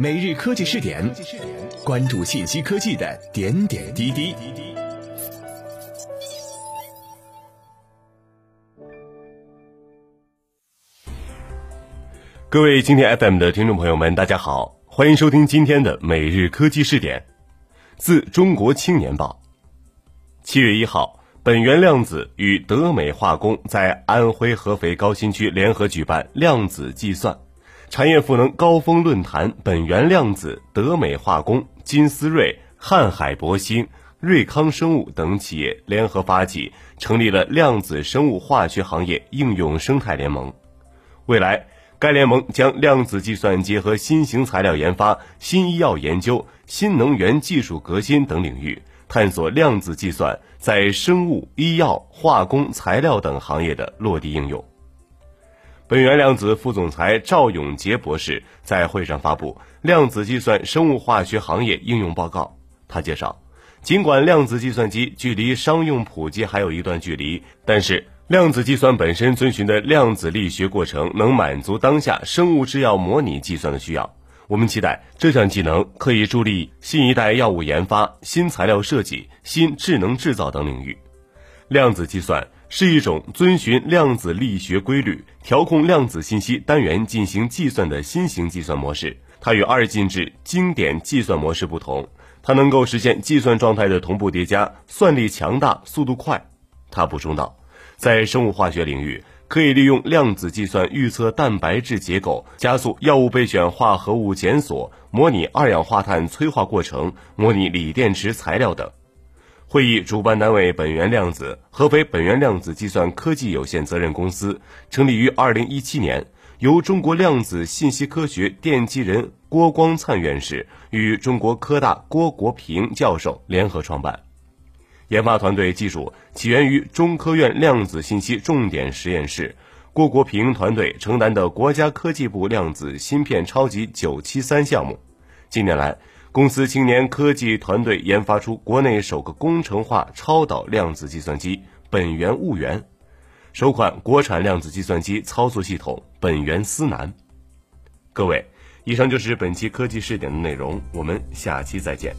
每日科技试点，关注信息科技的点点滴滴。各位今天 FM 的听众朋友们，大家好，欢迎收听今天的每日科技试点。自中国青年报，七月一号，本源量子与德美化工在安徽合肥高新区联合举办量子计算。产业赋能高峰论坛，本源量子、德美化工、金思睿、瀚海博兴、瑞康生物等企业联合发起，成立了量子生物化学行业应用生态联盟。未来，该联盟将量子计算结合新型材料研发、新医药研究、新能源技术革新等领域，探索量子计算在生物、医药、化工、材料等行业的落地应用。本源量子副总裁赵永杰博士在会上发布《量子计算生物化学行业应用报告》。他介绍，尽管量子计算机距离商用普及还有一段距离，但是量子计算本身遵循的量子力学过程能满足当下生物制药模拟计算的需要。我们期待这项技能可以助力新一代药物研发、新材料设计、新智能制造等领域。量子计算。是一种遵循量子力学规律调控量子信息单元进行计算的新型计算模式。它与二进制经典计算模式不同，它能够实现计算状态的同步叠加，算力强大，速度快。他补充道，在生物化学领域，可以利用量子计算预测蛋白质结构，加速药物备选化合物检索，模拟二氧化碳催化过程，模拟锂电池材料等。会议主办单位本源量子合肥本源量子计算科技有限责任公司成立于二零一七年，由中国量子信息科学奠基人郭光灿院士与中国科大郭国平教授联合创办。研发团队技术起源于中科院量子信息重点实验室，郭国平团队承担的国家科技部量子芯片超级九七三项目。近年来，公司青年科技团队研发出国内首个工程化超导量子计算机“本源物源”，首款国产量子计算机操作系统“本源思南”。各位，以上就是本期科技试点的内容，我们下期再见。